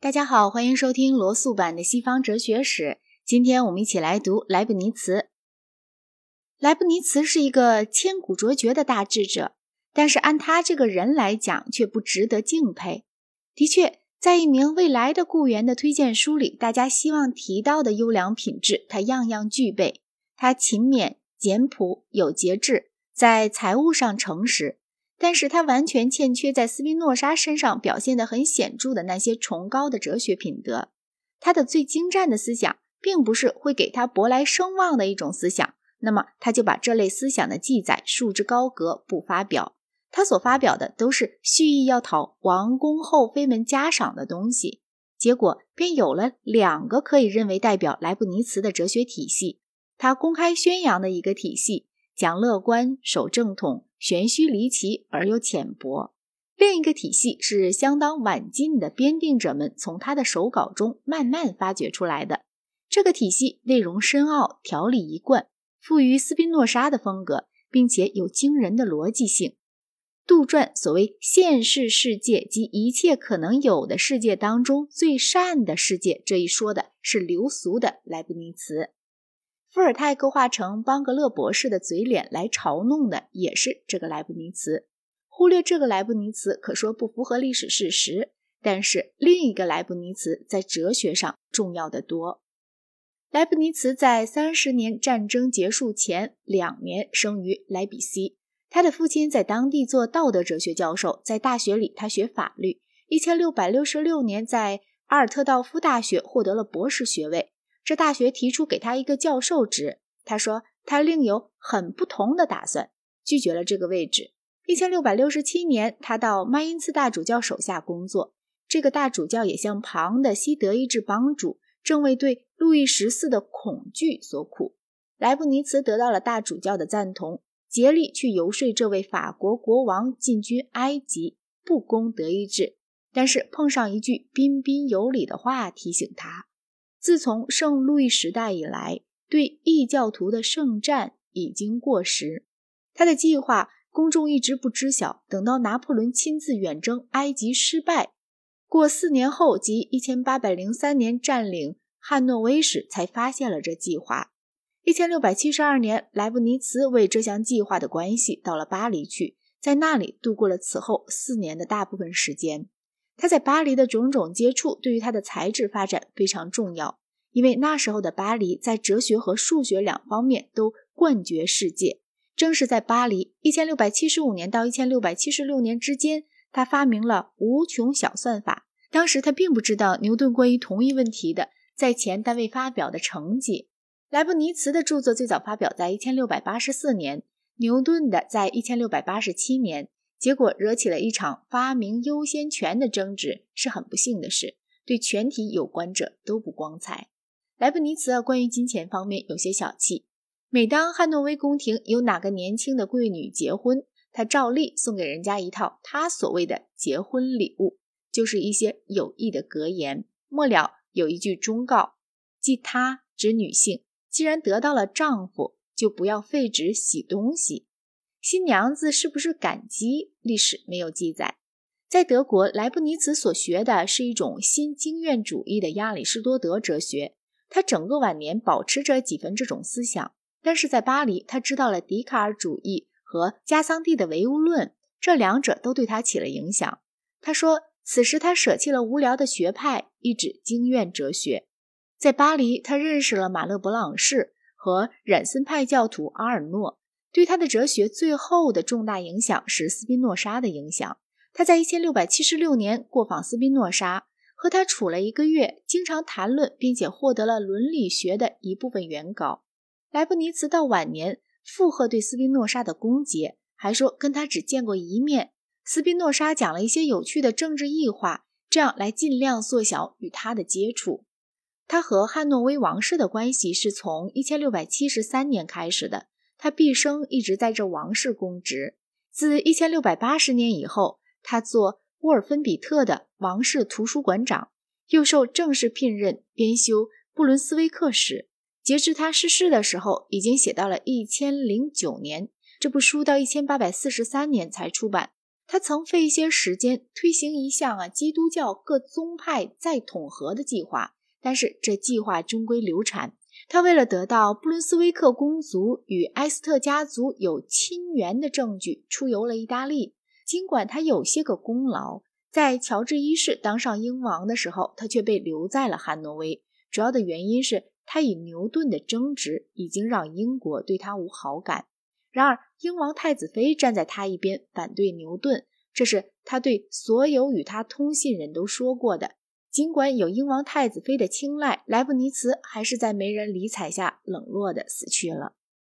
大家好，欢迎收听罗素版的西方哲学史。今天我们一起来读莱布尼茨。莱布尼茨是一个千古卓绝的大智者，但是按他这个人来讲，却不值得敬佩。的确，在一名未来的雇员的推荐书里，大家希望提到的优良品质，他样样具备。他勤勉、简朴、有节制，在财务上诚实。但是他完全欠缺在斯宾诺莎身上表现得很显著的那些崇高的哲学品德。他的最精湛的思想，并不是会给他博来声望的一种思想，那么他就把这类思想的记载束之高阁，不发表。他所发表的都是蓄意要讨王公后妃们嘉赏的东西，结果便有了两个可以认为代表莱布尼茨的哲学体系。他公开宣扬的一个体系，讲乐观，守正统。玄虚离奇而又浅薄。另一个体系是相当晚近的编定者们从他的手稿中慢慢发掘出来的。这个体系内容深奥，条理一贯，富于斯宾诺莎的风格，并且有惊人的逻辑性。杜撰所谓现世世界及一切可能有的世界当中最善的世界这一说的是流俗的莱布尼茨。伏尔泰勾画成邦格勒博士的嘴脸来嘲弄的也是这个莱布尼茨。忽略这个莱布尼茨，可说不符合历史事实。但是另一个莱布尼茨在哲学上重要的多。莱布尼茨在三十年战争结束前两年生于莱比锡，他的父亲在当地做道德哲学教授，在大学里他学法律。一千六百六十六年在阿尔特道夫大学获得了博士学位。这大学提出给他一个教授职，他说他另有很不同的打算，拒绝了这个位置。一千六百六十七年，他到曼因茨大主教手下工作，这个大主教也像旁的西德意志帮主，正为对路易十四的恐惧所苦。莱布尼茨得到了大主教的赞同，竭力去游说这位法国国王进军埃及，不攻德意志，但是碰上一句彬彬有礼的话提醒他。自从圣路易时代以来，对异教徒的圣战已经过时。他的计划公众一直不知晓，等到拿破仑亲自远征埃及失败，过四年后，即一千八百零三年占领汉诺威时，才发现了这计划。一千六百七十二年，莱布尼茨为这项计划的关系到了巴黎去，在那里度过了此后四年的大部分时间。他在巴黎的种种接触，对于他的才智发展非常重要，因为那时候的巴黎在哲学和数学两方面都冠绝世界。正是在巴黎，一千六百七十五年到一千六百七十六年之间，他发明了无穷小算法。当时他并不知道牛顿关于同一问题的在前单位发表的成绩。莱布尼茨的著作最早发表在一千六百八十四年，牛顿的在一千六百八十七年。结果惹起了一场发明优先权的争执，是很不幸的事，对全体有关者都不光彩。莱布尼茨关于金钱方面有些小气，每当汉诺威宫廷有哪个年轻的贵女结婚，他照例送给人家一套他所谓的结婚礼物，就是一些有益的格言，末了有一句忠告，即他指女性，既然得到了丈夫，就不要废纸洗东西。新娘子是不是感激？历史没有记载。在德国，莱布尼茨所学的是一种新经验主义的亚里士多德哲学，他整个晚年保持着几分这种思想。但是在巴黎，他知道了笛卡尔主义和加桑蒂的唯物论，这两者都对他起了影响。他说，此时他舍弃了无聊的学派，一指经验哲学。在巴黎，他认识了马勒伯朗士和冉森派教徒阿尔诺。对他的哲学最后的重大影响是斯宾诺莎的影响。他在一千六百七十六年过访斯宾诺莎，和他处了一个月，经常谈论，并且获得了伦理学的一部分原稿。莱布尼茨到晚年附和对斯宾诺莎的攻击，还说跟他只见过一面。斯宾诺莎讲了一些有趣的政治异化，这样来尽量缩小与他的接触。他和汉诺威王室的关系是从一千六百七十三年开始的。他毕生一直在这王室供职。自一千六百八十年以后，他做沃尔芬比特的王室图书馆长，又受正式聘任编修《布伦斯威克史》。截至他逝世的时候，已经写到了一千零九年。这部书到一千八百四十三年才出版。他曾费一些时间推行一项啊基督教各宗派再统合的计划，但是这计划终归流产。他为了得到布伦斯威克公族与埃斯特家族有亲缘的证据，出游了意大利。尽管他有些个功劳，在乔治一世当上英王的时候，他却被留在了汉诺威。主要的原因是他与牛顿的争执已经让英国对他无好感。然而，英王太子妃站在他一边，反对牛顿，这是他对所有与他通信人都说过的。尽管有英王太子妃的青睐，莱布尼茨还是在没人理睬下冷落的死去了。